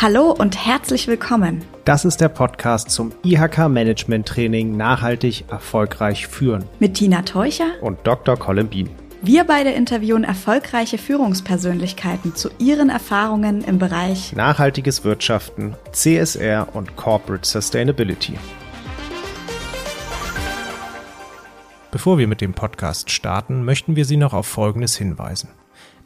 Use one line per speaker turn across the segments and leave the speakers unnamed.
Hallo und herzlich willkommen.
Das ist der Podcast zum IHK Management Training Nachhaltig erfolgreich führen.
Mit Tina Teucher
und Dr. Colin Beam.
Wir beide interviewen erfolgreiche Führungspersönlichkeiten zu ihren Erfahrungen im Bereich
nachhaltiges Wirtschaften, CSR und Corporate Sustainability. Bevor wir mit dem Podcast starten, möchten wir Sie noch auf Folgendes hinweisen.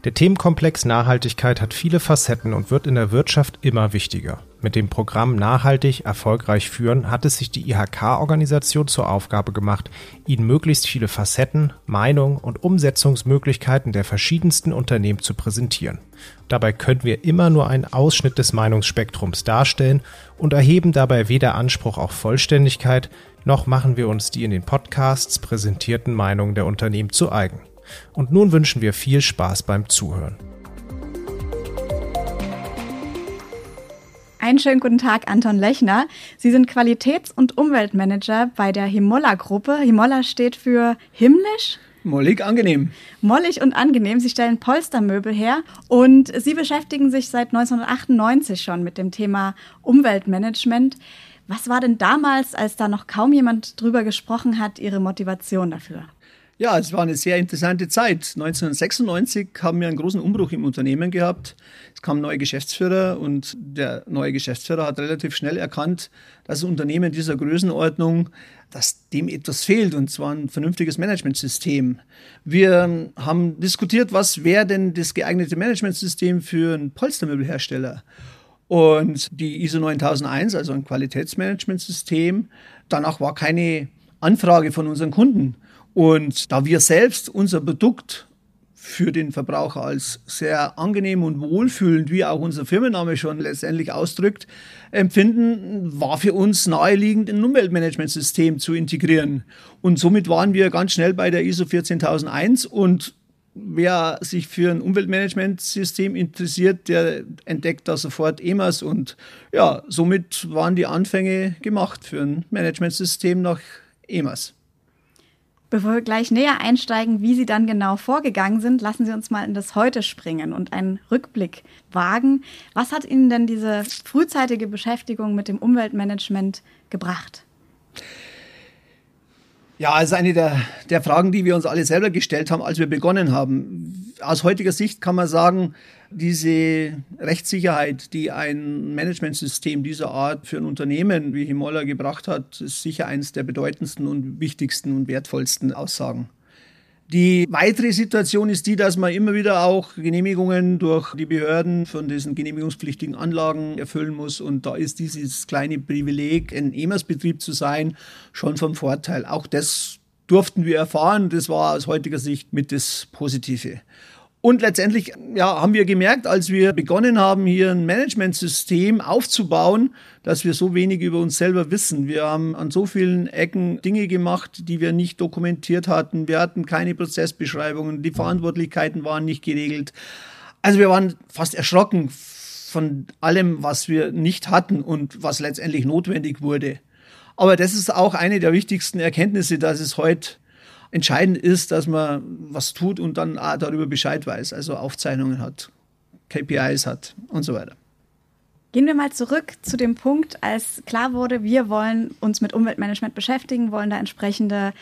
Der Themenkomplex Nachhaltigkeit hat viele Facetten und wird in der Wirtschaft immer wichtiger. Mit dem Programm Nachhaltig erfolgreich führen hat es sich die IHK-Organisation zur Aufgabe gemacht, Ihnen möglichst viele Facetten, Meinungen und Umsetzungsmöglichkeiten der verschiedensten Unternehmen zu präsentieren. Dabei können wir immer nur einen Ausschnitt des Meinungsspektrums darstellen und erheben dabei weder Anspruch auf Vollständigkeit, noch machen wir uns die in den Podcasts präsentierten Meinungen der Unternehmen zu eigen. Und nun wünschen wir viel Spaß beim Zuhören.
Einen schönen guten Tag, Anton Lechner. Sie sind Qualitäts- und Umweltmanager bei der Himolla-Gruppe. Himolla steht für himmlisch?
Mollig angenehm.
Mollig und angenehm. Sie stellen Polstermöbel her und Sie beschäftigen sich seit 1998 schon mit dem Thema Umweltmanagement. Was war denn damals, als da noch kaum jemand drüber gesprochen hat, Ihre Motivation dafür?
Ja, es war eine sehr interessante Zeit. 1996 haben wir einen großen Umbruch im Unternehmen gehabt. Es kam ein neuer Geschäftsführer und der neue Geschäftsführer hat relativ schnell erkannt, dass ein Unternehmen dieser Größenordnung, dass dem etwas fehlt und zwar ein vernünftiges Managementsystem. Wir haben diskutiert, was wäre denn das geeignete Managementsystem für einen Polstermöbelhersteller? Und die ISO 9001, also ein Qualitätsmanagementsystem, danach war keine Anfrage von unseren Kunden. Und da wir selbst unser Produkt für den Verbraucher als sehr angenehm und wohlfühlend, wie auch unser Firmenname schon letztendlich ausdrückt, empfinden, war für uns naheliegend, ein Umweltmanagementsystem zu integrieren. Und somit waren wir ganz schnell bei der ISO 14001 und wer sich für ein Umweltmanagementsystem interessiert, der entdeckt da sofort EMAS und ja, somit waren die Anfänge gemacht für ein Managementsystem nach EMAS.
Bevor wir gleich näher einsteigen, wie Sie dann genau vorgegangen sind, lassen Sie uns mal in das Heute springen und einen Rückblick wagen. Was hat Ihnen denn diese frühzeitige Beschäftigung mit dem Umweltmanagement gebracht?
Ja, also eine der, der Fragen, die wir uns alle selber gestellt haben, als wir begonnen haben. Aus heutiger Sicht kann man sagen, diese Rechtssicherheit, die ein Managementsystem dieser Art für ein Unternehmen wie Himolla gebracht hat, ist sicher eines der bedeutendsten und wichtigsten und wertvollsten Aussagen. Die weitere Situation ist die, dass man immer wieder auch Genehmigungen durch die Behörden von diesen genehmigungspflichtigen Anlagen erfüllen muss. Und da ist dieses kleine Privileg, ein EMAS-Betrieb zu sein, schon vom Vorteil. Auch das durften wir erfahren. Das war aus heutiger Sicht mit das Positive. Und letztendlich ja, haben wir gemerkt, als wir begonnen haben, hier ein Managementsystem aufzubauen, dass wir so wenig über uns selber wissen. Wir haben an so vielen Ecken Dinge gemacht, die wir nicht dokumentiert hatten. Wir hatten keine Prozessbeschreibungen, die Verantwortlichkeiten waren nicht geregelt. Also wir waren fast erschrocken von allem, was wir nicht hatten und was letztendlich notwendig wurde. Aber das ist auch eine der wichtigsten Erkenntnisse, dass es heute entscheidend ist, dass man was tut und dann auch darüber Bescheid weiß, also Aufzeichnungen hat, KPIs hat und so weiter.
Gehen wir mal zurück zu dem Punkt, als klar wurde, wir wollen uns mit Umweltmanagement beschäftigen, wollen da entsprechende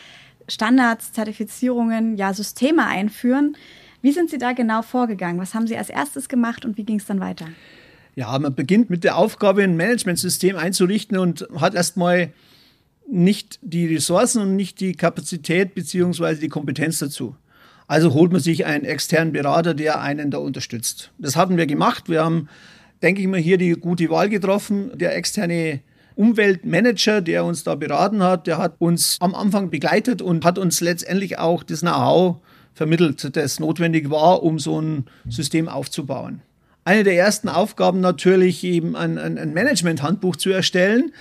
Standards, Zertifizierungen, ja Systeme einführen. Wie sind Sie da genau vorgegangen? Was haben Sie als erstes gemacht und wie ging es dann weiter?
Ja, man beginnt mit der Aufgabe, ein Managementsystem einzurichten und hat erstmal nicht die Ressourcen und nicht die Kapazität beziehungsweise die Kompetenz dazu. Also holt man sich einen externen Berater, der einen da unterstützt. Das hatten wir gemacht. Wir haben, denke ich mal, hier die gute Wahl getroffen. Der externe Umweltmanager, der uns da beraten hat, der hat uns am Anfang begleitet und hat uns letztendlich auch das Know-how vermittelt, das notwendig war, um so ein System aufzubauen. Eine der ersten Aufgaben natürlich eben ein, ein, ein Management-Handbuch zu erstellen.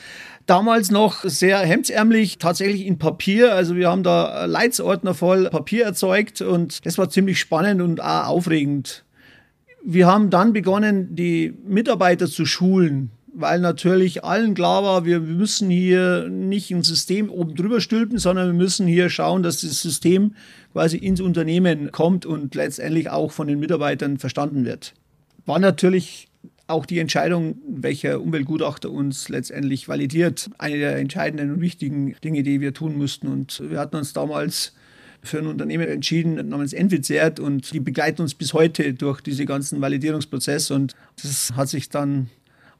Damals noch sehr hemdsärmlich, tatsächlich in Papier. Also wir haben da Leitsordner voll Papier erzeugt und das war ziemlich spannend und auch aufregend. Wir haben dann begonnen, die Mitarbeiter zu schulen. weil natürlich allen klar war, wir müssen hier nicht ein System oben drüber stülpen, sondern wir müssen hier schauen, dass das System quasi ins Unternehmen kommt und letztendlich auch von den Mitarbeitern verstanden wird. War natürlich auch die Entscheidung, welcher Umweltgutachter uns letztendlich validiert, eine der entscheidenden und wichtigen Dinge, die wir tun mussten. Und wir hatten uns damals für ein Unternehmen entschieden namens Envizert und die begleiten uns bis heute durch diese ganzen Validierungsprozesse und das hat sich dann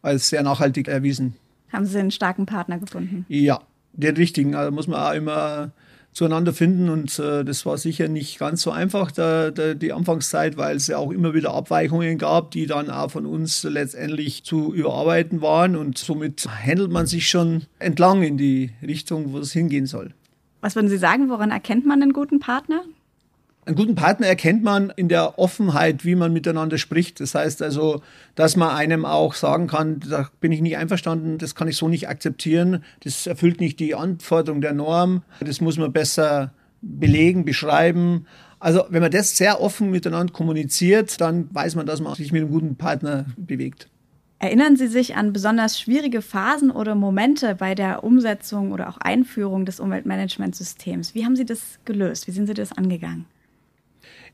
als sehr nachhaltig erwiesen.
Haben Sie einen starken Partner gefunden?
Ja, den richtigen. Also muss man auch immer zueinander finden und äh, das war sicher nicht ganz so einfach, der, der, die Anfangszeit, weil es ja auch immer wieder Abweichungen gab, die dann auch von uns letztendlich zu überarbeiten waren und somit handelt man sich schon entlang in die Richtung, wo es hingehen soll.
Was würden Sie sagen, woran erkennt man einen guten Partner?
Einen guten Partner erkennt man in der Offenheit, wie man miteinander spricht. Das heißt also, dass man einem auch sagen kann, da bin ich nicht einverstanden, das kann ich so nicht akzeptieren, das erfüllt nicht die Anforderung der Norm, das muss man besser belegen, beschreiben. Also wenn man das sehr offen miteinander kommuniziert, dann weiß man, dass man sich mit einem guten Partner bewegt.
Erinnern Sie sich an besonders schwierige Phasen oder Momente bei der Umsetzung oder auch Einführung des Umweltmanagementsystems? Wie haben Sie das gelöst? Wie sind Sie das angegangen?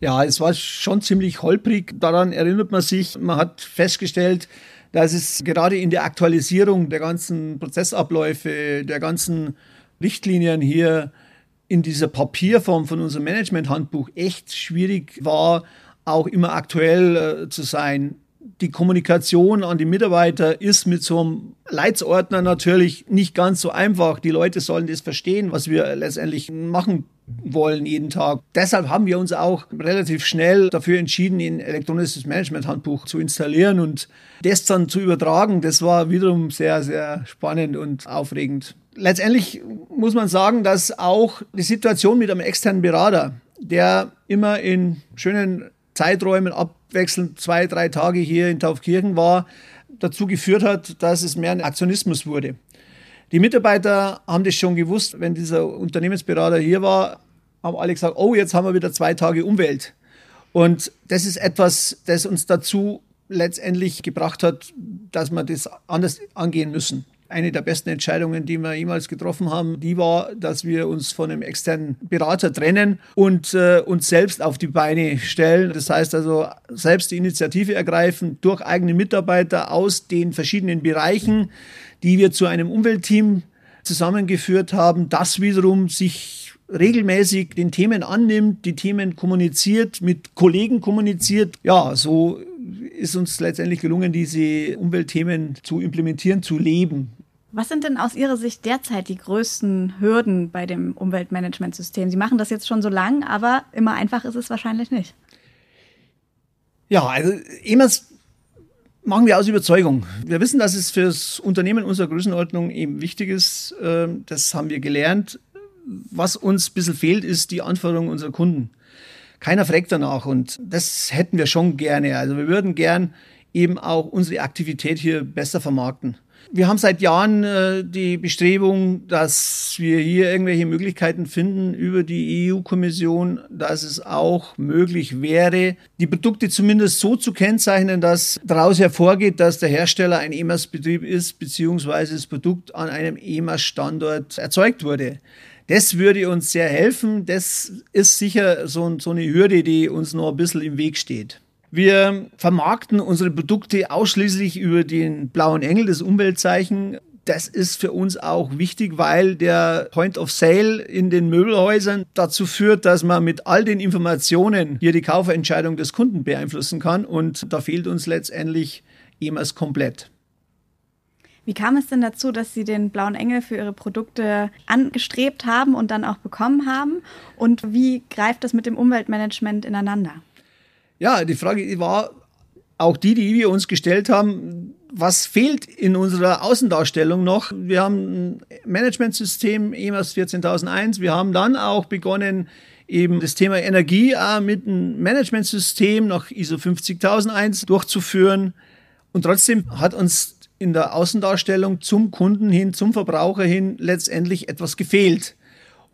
Ja, es war schon ziemlich holprig. Daran erinnert man sich. Man hat festgestellt, dass es gerade in der Aktualisierung der ganzen Prozessabläufe, der ganzen Richtlinien hier in dieser Papierform von unserem Managementhandbuch echt schwierig war, auch immer aktuell äh, zu sein. Die Kommunikation an die Mitarbeiter ist mit so einem Leitsordner natürlich nicht ganz so einfach. Die Leute sollen das verstehen, was wir letztendlich machen wollen jeden Tag. Deshalb haben wir uns auch relativ schnell dafür entschieden, ein elektronisches Management-Handbuch zu installieren und das dann zu übertragen. Das war wiederum sehr, sehr spannend und aufregend. Letztendlich muss man sagen, dass auch die Situation mit einem externen Berater, der immer in schönen Zeiträumen abwechselnd zwei, drei Tage hier in Taufkirchen war, dazu geführt hat, dass es mehr ein Aktionismus wurde. Die Mitarbeiter haben das schon gewusst, wenn dieser Unternehmensberater hier war, haben alle gesagt, oh, jetzt haben wir wieder zwei Tage Umwelt. Und das ist etwas, das uns dazu letztendlich gebracht hat, dass wir das anders angehen müssen. Eine der besten Entscheidungen, die wir jemals getroffen haben, die war, dass wir uns von einem externen Berater trennen und äh, uns selbst auf die Beine stellen. Das heißt also, selbst die Initiative ergreifen durch eigene Mitarbeiter aus den verschiedenen Bereichen, die wir zu einem Umweltteam zusammengeführt haben, das wiederum sich regelmäßig den Themen annimmt, die Themen kommuniziert, mit Kollegen kommuniziert. Ja, so ist uns letztendlich gelungen, diese Umweltthemen zu implementieren, zu leben.
Was sind denn aus Ihrer Sicht derzeit die größten Hürden bei dem Umweltmanagementsystem? Sie machen das jetzt schon so lang, aber immer einfach ist es wahrscheinlich nicht.
Ja, also EMAS machen wir aus Überzeugung. Wir wissen, dass es für das Unternehmen unserer Größenordnung eben wichtig ist. Ähm, das haben wir gelernt. Was uns ein bisschen fehlt, ist die Anforderung unserer Kunden. Keiner fragt danach und das hätten wir schon gerne. Also wir würden gern eben auch unsere Aktivität hier besser vermarkten. Wir haben seit Jahren äh, die Bestrebung, dass wir hier irgendwelche Möglichkeiten finden über die EU-Kommission, dass es auch möglich wäre, die Produkte zumindest so zu kennzeichnen, dass daraus hervorgeht, dass der Hersteller ein EMAS-Betrieb ist, beziehungsweise das Produkt an einem EMAS-Standort erzeugt wurde. Das würde uns sehr helfen. Das ist sicher so, so eine Hürde, die uns noch ein bisschen im Weg steht. Wir vermarkten unsere Produkte ausschließlich über den blauen Engel, das Umweltzeichen. Das ist für uns auch wichtig, weil der Point of Sale in den Möbelhäusern dazu führt, dass man mit all den Informationen hier die Kaufentscheidung des Kunden beeinflussen kann. Und da fehlt uns letztendlich EMAS komplett.
Wie kam es denn dazu, dass Sie den blauen Engel für Ihre Produkte angestrebt haben und dann auch bekommen haben? Und wie greift das mit dem Umweltmanagement ineinander?
Ja, die Frage war auch die, die wir uns gestellt haben, was fehlt in unserer Außendarstellung noch? Wir haben ein Managementsystem EMAS 14001. Wir haben dann auch begonnen, eben das Thema Energie mit einem Managementsystem nach ISO 50001 durchzuführen. Und trotzdem hat uns in der Außendarstellung zum Kunden hin, zum Verbraucher hin letztendlich etwas gefehlt.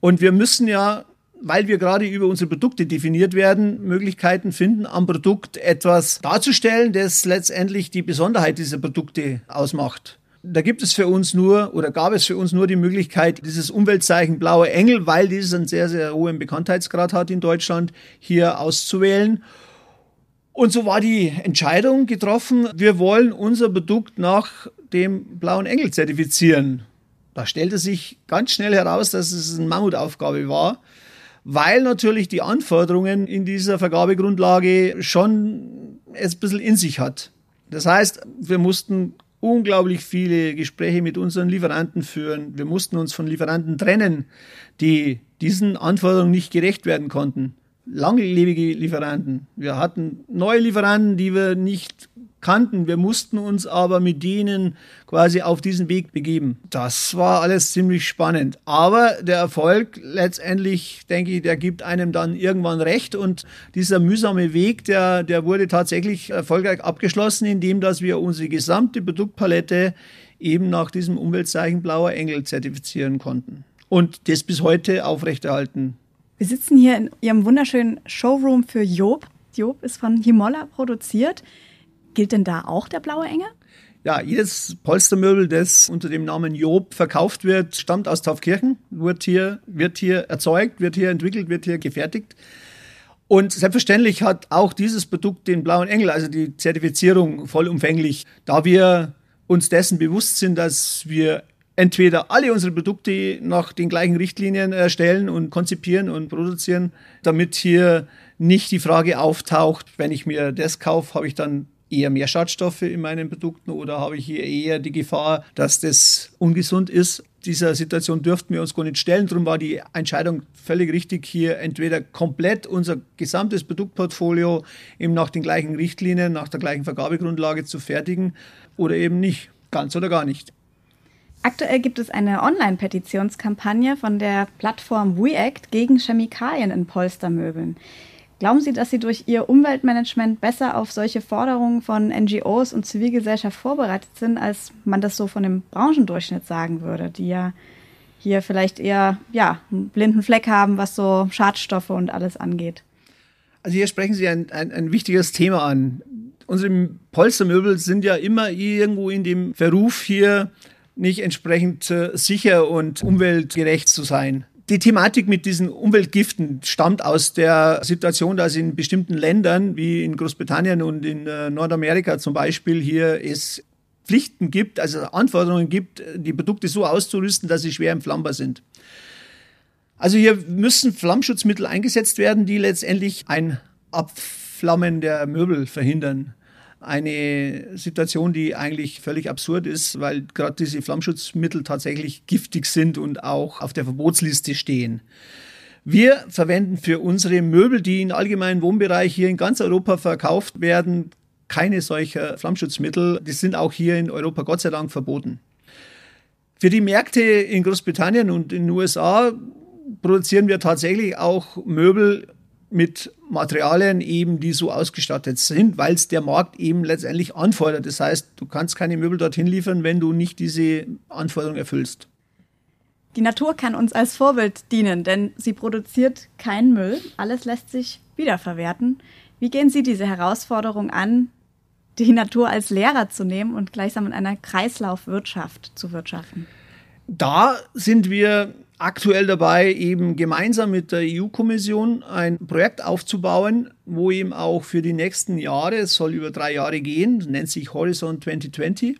Und wir müssen ja weil wir gerade über unsere Produkte definiert werden, Möglichkeiten finden, am Produkt etwas darzustellen, das letztendlich die Besonderheit dieser Produkte ausmacht. Da gibt es für uns nur oder gab es für uns nur die Möglichkeit, dieses Umweltzeichen Blauer Engel, weil dieses einen sehr, sehr hohen Bekanntheitsgrad hat in Deutschland, hier auszuwählen. Und so war die Entscheidung getroffen, wir wollen unser Produkt nach dem Blauen Engel zertifizieren. Da stellte sich ganz schnell heraus, dass es eine Mammutaufgabe war weil natürlich die Anforderungen in dieser Vergabegrundlage schon es ein bisschen in sich hat. Das heißt, wir mussten unglaublich viele Gespräche mit unseren Lieferanten führen. Wir mussten uns von Lieferanten trennen, die diesen Anforderungen nicht gerecht werden konnten. Langlebige Lieferanten. Wir hatten neue Lieferanten, die wir nicht kannten. Wir mussten uns aber mit denen quasi auf diesen Weg begeben. Das war alles ziemlich spannend. Aber der Erfolg letztendlich, denke ich, der gibt einem dann irgendwann recht. Und dieser mühsame Weg, der, der wurde tatsächlich erfolgreich abgeschlossen, indem dass wir unsere gesamte Produktpalette eben nach diesem Umweltzeichen Blauer Engel zertifizieren konnten. Und das bis heute aufrechterhalten.
Wir sitzen hier in Ihrem wunderschönen Showroom für Job. Job ist von Himolla produziert. Gilt denn da auch der blaue Engel?
Ja, jedes Polstermöbel, das unter dem Namen Job verkauft wird, stammt aus Taufkirchen, wird hier, wird hier erzeugt, wird hier entwickelt, wird hier gefertigt. Und selbstverständlich hat auch dieses Produkt den blauen Engel, also die Zertifizierung vollumfänglich, da wir uns dessen bewusst sind, dass wir entweder alle unsere Produkte nach den gleichen Richtlinien erstellen und konzipieren und produzieren, damit hier nicht die Frage auftaucht, wenn ich mir das kaufe, habe ich dann eher mehr Schadstoffe in meinen Produkten oder habe ich hier eher die Gefahr, dass das ungesund ist? Dieser Situation dürften wir uns gar nicht stellen. Darum war die Entscheidung völlig richtig, hier entweder komplett unser gesamtes Produktportfolio eben nach den gleichen Richtlinien, nach der gleichen Vergabegrundlage zu fertigen oder eben nicht. Ganz oder gar nicht.
Aktuell gibt es eine Online-Petitionskampagne von der Plattform WeAct gegen Chemikalien in Polstermöbeln. Glauben Sie, dass Sie durch Ihr Umweltmanagement besser auf solche Forderungen von NGOs und Zivilgesellschaft vorbereitet sind, als man das so von dem Branchendurchschnitt sagen würde, die ja hier vielleicht eher ja, einen blinden Fleck haben, was so Schadstoffe und alles angeht?
Also hier sprechen Sie ein, ein, ein wichtiges Thema an. Unsere Polstermöbel sind ja immer irgendwo in dem Verruf hier nicht entsprechend äh, sicher und umweltgerecht zu sein. Die Thematik mit diesen Umweltgiften stammt aus der Situation, dass in bestimmten Ländern wie in Großbritannien und in äh, Nordamerika zum Beispiel hier es Pflichten gibt, also Anforderungen gibt, die Produkte so auszurüsten, dass sie schwer entflammbar sind. Also hier müssen Flammschutzmittel eingesetzt werden, die letztendlich ein Abflammen der Möbel verhindern eine Situation, die eigentlich völlig absurd ist, weil gerade diese Flammschutzmittel tatsächlich giftig sind und auch auf der Verbotsliste stehen. Wir verwenden für unsere Möbel, die im allgemeinen Wohnbereich hier in ganz Europa verkauft werden, keine solcher Flammschutzmittel. Die sind auch hier in Europa Gott sei Dank verboten. Für die Märkte in Großbritannien und in den USA produzieren wir tatsächlich auch Möbel mit Materialien eben, die so ausgestattet sind, weil es der Markt eben letztendlich anfordert. Das heißt, du kannst keine Möbel dorthin liefern, wenn du nicht diese Anforderungen erfüllst.
Die Natur kann uns als Vorbild dienen, denn sie produziert keinen Müll. Alles lässt sich wiederverwerten. Wie gehen Sie diese Herausforderung an, die Natur als Lehrer zu nehmen und gleichsam in einer Kreislaufwirtschaft zu wirtschaften?
Da sind wir aktuell dabei, eben gemeinsam mit der EU-Kommission ein Projekt aufzubauen, wo eben auch für die nächsten Jahre, es soll über drei Jahre gehen, nennt sich Horizon 2020,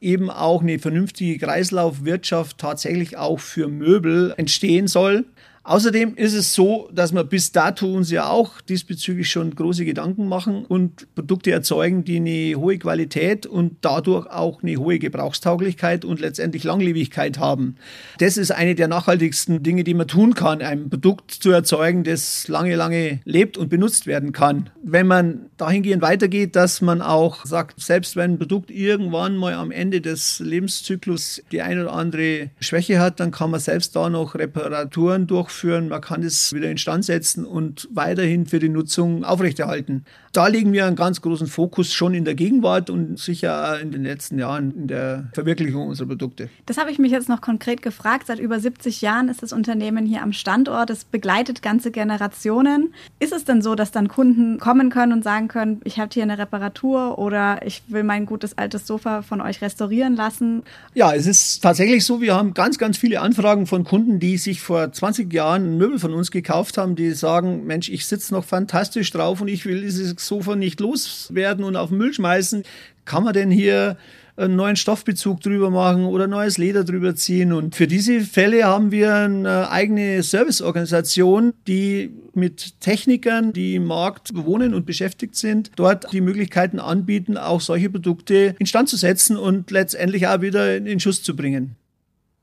eben auch eine vernünftige Kreislaufwirtschaft tatsächlich auch für Möbel entstehen soll. Außerdem ist es so, dass wir bis dato uns ja auch diesbezüglich schon große Gedanken machen und Produkte erzeugen, die eine hohe Qualität und dadurch auch eine hohe Gebrauchstauglichkeit und letztendlich Langlebigkeit haben. Das ist eine der nachhaltigsten Dinge, die man tun kann, ein Produkt zu erzeugen, das lange, lange lebt und benutzt werden kann. Wenn man dahingehend weitergeht, dass man auch sagt, selbst wenn ein Produkt irgendwann mal am Ende des Lebenszyklus die eine oder andere Schwäche hat, dann kann man selbst da noch Reparaturen durch durchführen, man kann es wieder instand setzen und weiterhin für die Nutzung aufrechterhalten. Da legen wir einen ganz großen Fokus schon in der Gegenwart und sicher in den letzten Jahren in der Verwirklichung unserer Produkte.
Das habe ich mich jetzt noch konkret gefragt. Seit über 70 Jahren ist das Unternehmen hier am Standort. Es begleitet ganze Generationen. Ist es denn so, dass dann Kunden kommen können und sagen können, ich habe hier eine Reparatur oder ich will mein gutes altes Sofa von euch restaurieren lassen?
Ja, es ist tatsächlich so, wir haben ganz, ganz viele Anfragen von Kunden, die sich vor 20 Jahren ein Möbel von uns gekauft haben, die sagen, Mensch, ich sitze noch fantastisch drauf und ich will dieses Sofa nicht loswerden und auf den Müll schmeißen. Kann man denn hier einen neuen Stoffbezug drüber machen oder neues Leder drüber ziehen. Und für diese Fälle haben wir eine eigene Serviceorganisation, die mit Technikern, die im Markt wohnen und beschäftigt sind, dort die Möglichkeiten anbieten, auch solche Produkte instand zu setzen und letztendlich auch wieder in Schuss zu bringen.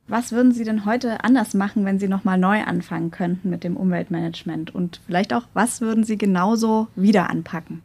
Was würden Sie denn heute anders machen, wenn Sie nochmal neu anfangen könnten mit dem Umweltmanagement? Und vielleicht auch, was würden Sie genauso wieder anpacken?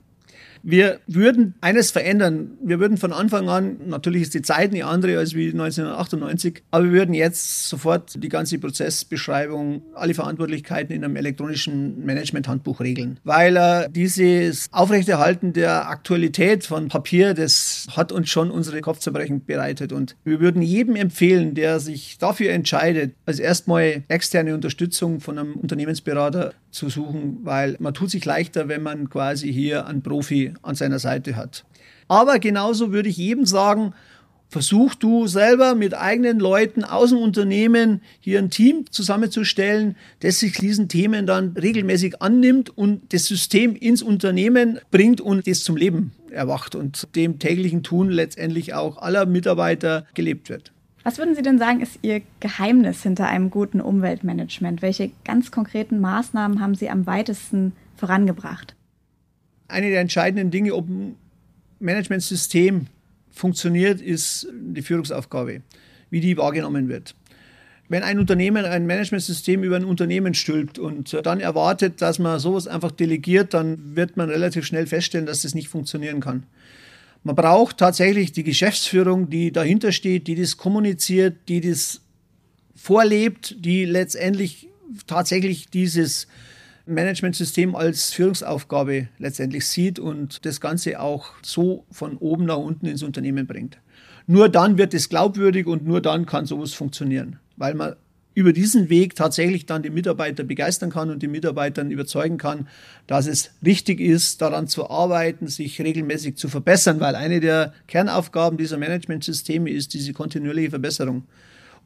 Wir würden eines verändern. Wir würden von Anfang an, natürlich ist die Zeit eine andere als wie 1998, aber wir würden jetzt sofort die ganze Prozessbeschreibung, alle Verantwortlichkeiten in einem elektronischen Management-Handbuch regeln. Weil äh, dieses Aufrechterhalten der Aktualität von Papier, das hat uns schon unsere Kopfzerbrechen bereitet. Und wir würden jedem empfehlen, der sich dafür entscheidet, als erstmal externe Unterstützung von einem Unternehmensberater zu suchen, weil man tut sich leichter, wenn man quasi hier einen Profi an seiner Seite hat. Aber genauso würde ich jedem sagen, versuch du selber mit eigenen Leuten aus dem Unternehmen hier ein Team zusammenzustellen, das sich diesen Themen dann regelmäßig annimmt und das System ins Unternehmen bringt und das zum Leben erwacht und dem täglichen Tun letztendlich auch aller Mitarbeiter gelebt wird.
Was würden Sie denn sagen, ist Ihr Geheimnis hinter einem guten Umweltmanagement? Welche ganz konkreten Maßnahmen haben Sie am weitesten vorangebracht?
Eine der entscheidenden Dinge, ob ein Managementsystem funktioniert, ist die Führungsaufgabe, wie die wahrgenommen wird. Wenn ein Unternehmen ein Managementsystem über ein Unternehmen stülpt und dann erwartet, dass man sowas einfach delegiert, dann wird man relativ schnell feststellen, dass das nicht funktionieren kann. Man braucht tatsächlich die Geschäftsführung, die dahinter steht, die das kommuniziert, die das vorlebt, die letztendlich tatsächlich dieses Managementsystem als Führungsaufgabe letztendlich sieht und das Ganze auch so von oben nach unten ins Unternehmen bringt. Nur dann wird es glaubwürdig und nur dann kann sowas funktionieren, weil man über diesen Weg tatsächlich dann die Mitarbeiter begeistern kann und die Mitarbeitern überzeugen kann, dass es richtig ist, daran zu arbeiten, sich regelmäßig zu verbessern, weil eine der Kernaufgaben dieser Managementsysteme ist diese kontinuierliche Verbesserung.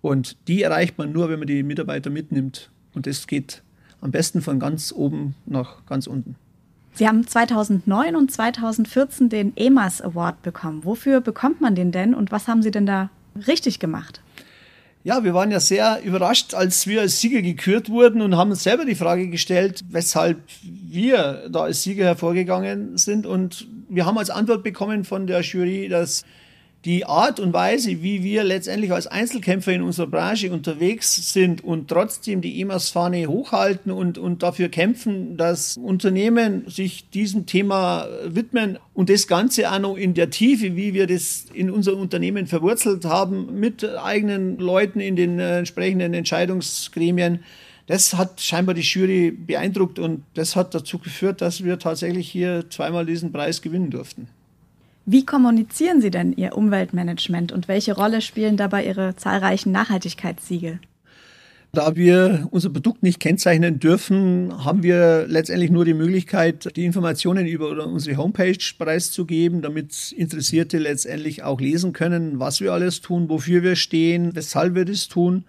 Und die erreicht man nur, wenn man die Mitarbeiter mitnimmt. Und das geht am besten von ganz oben nach ganz unten.
Sie haben 2009 und 2014 den EMAS Award bekommen. Wofür bekommt man den denn und was haben Sie denn da richtig gemacht?
Ja, wir waren ja sehr überrascht, als wir als Sieger gekürt wurden und haben uns selber die Frage gestellt, weshalb wir da als Sieger hervorgegangen sind. Und wir haben als Antwort bekommen von der Jury, dass die Art und Weise, wie wir letztendlich als Einzelkämpfer in unserer Branche unterwegs sind und trotzdem die EMAS-Fahne hochhalten und, und dafür kämpfen, dass Unternehmen sich diesem Thema widmen und das Ganze auch noch in der Tiefe, wie wir das in unserem Unternehmen verwurzelt haben, mit eigenen Leuten in den äh, entsprechenden Entscheidungsgremien, das hat scheinbar die Jury beeindruckt und das hat dazu geführt, dass wir tatsächlich hier zweimal diesen Preis gewinnen durften.
Wie kommunizieren Sie denn Ihr Umweltmanagement und welche Rolle spielen dabei Ihre zahlreichen Nachhaltigkeitssiegel?
Da wir unser Produkt nicht kennzeichnen dürfen, haben wir letztendlich nur die Möglichkeit, die Informationen über unsere Homepage preiszugeben, damit Interessierte letztendlich auch lesen können, was wir alles tun, wofür wir stehen, weshalb wir das tun.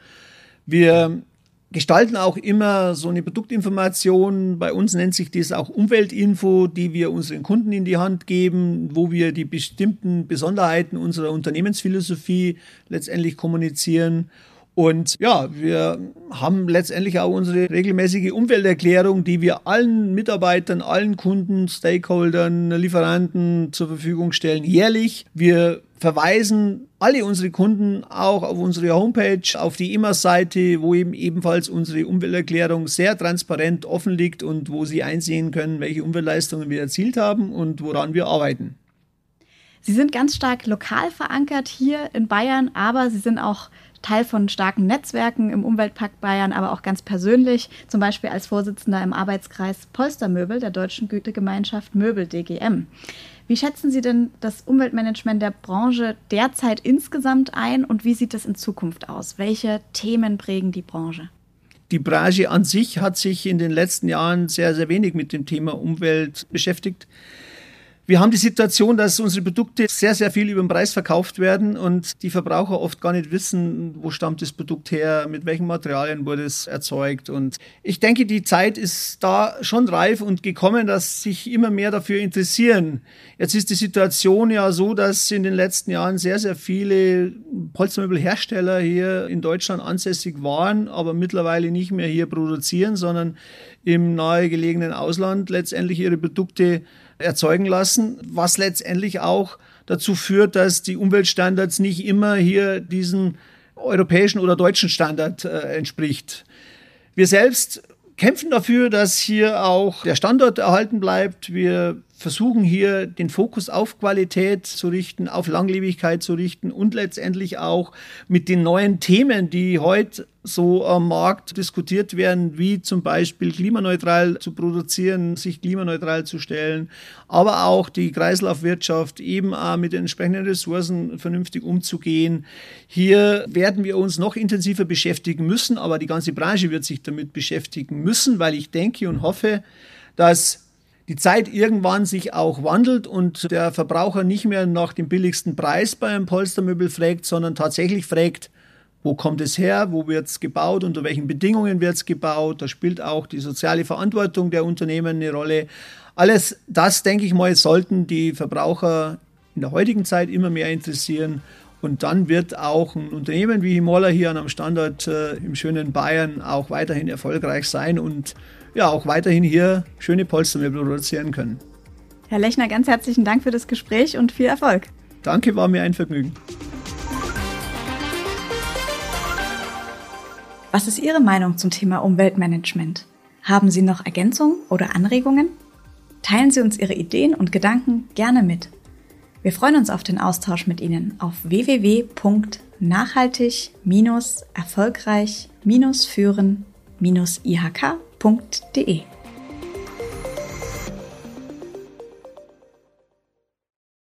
Wir gestalten auch immer so eine Produktinformation. Bei uns nennt sich das auch Umweltinfo, die wir unseren Kunden in die Hand geben, wo wir die bestimmten Besonderheiten unserer Unternehmensphilosophie letztendlich kommunizieren. Und ja, wir haben letztendlich auch unsere regelmäßige Umwelterklärung, die wir allen Mitarbeitern, allen Kunden, Stakeholdern, Lieferanten zur Verfügung stellen, jährlich. Wir verweisen alle unsere Kunden auch auf unsere Homepage, auf die IMAS-Seite, wo eben ebenfalls unsere Umwelterklärung sehr transparent offen liegt und wo Sie einsehen können, welche Umweltleistungen wir erzielt haben und woran wir arbeiten.
Sie sind ganz stark lokal verankert hier in Bayern, aber Sie sind auch Teil von starken Netzwerken im Umweltpakt Bayern, aber auch ganz persönlich, zum Beispiel als Vorsitzender im Arbeitskreis Polstermöbel der Deutschen Gütegemeinschaft Möbel DGM. Wie schätzen Sie denn das Umweltmanagement der Branche derzeit insgesamt ein und wie sieht es in Zukunft aus? Welche Themen prägen die Branche?
Die Branche an sich hat sich in den letzten Jahren sehr, sehr wenig mit dem Thema Umwelt beschäftigt. Wir haben die Situation, dass unsere Produkte sehr, sehr viel über den Preis verkauft werden und die Verbraucher oft gar nicht wissen, wo stammt das Produkt her, mit welchen Materialien wurde es erzeugt. Und ich denke, die Zeit ist da schon reif und gekommen, dass sich immer mehr dafür interessieren. Jetzt ist die Situation ja so, dass in den letzten Jahren sehr, sehr viele Holzmöbelhersteller hier in Deutschland ansässig waren, aber mittlerweile nicht mehr hier produzieren, sondern im nahegelegenen Ausland letztendlich ihre Produkte erzeugen lassen, was letztendlich auch dazu führt, dass die Umweltstandards nicht immer hier diesen europäischen oder deutschen Standard äh, entspricht. Wir selbst kämpfen dafür, dass hier auch der Standort erhalten bleibt. Wir versuchen hier den Fokus auf Qualität zu richten, auf Langlebigkeit zu richten und letztendlich auch mit den neuen Themen, die heute so am Markt diskutiert werden, wie zum Beispiel klimaneutral zu produzieren, sich klimaneutral zu stellen, aber auch die Kreislaufwirtschaft eben auch mit den entsprechenden Ressourcen vernünftig umzugehen. Hier werden wir uns noch intensiver beschäftigen müssen, aber die ganze Branche wird sich damit beschäftigen müssen, weil ich denke und hoffe, dass die Zeit irgendwann sich auch wandelt und der Verbraucher nicht mehr nach dem billigsten Preis bei einem Polstermöbel fragt, sondern tatsächlich fragt, wo kommt es her, wo wird es gebaut, unter welchen Bedingungen wird es gebaut. Da spielt auch die soziale Verantwortung der Unternehmen eine Rolle. Alles das, denke ich mal, sollten die Verbraucher in der heutigen Zeit immer mehr interessieren. Und dann wird auch ein Unternehmen wie Himola hier an einem Standort äh, im schönen Bayern auch weiterhin erfolgreich sein und ja auch weiterhin hier schöne Polstermöbel produzieren können.
Herr Lechner, ganz herzlichen Dank für das Gespräch und viel Erfolg.
Danke, war mir ein Vergnügen.
Was ist Ihre Meinung zum Thema Umweltmanagement? Haben Sie noch Ergänzungen oder Anregungen? Teilen Sie uns Ihre Ideen und Gedanken gerne mit. Wir freuen uns auf den Austausch mit Ihnen auf www.nachhaltig-erfolgreich-führen-ihk www.ftf.de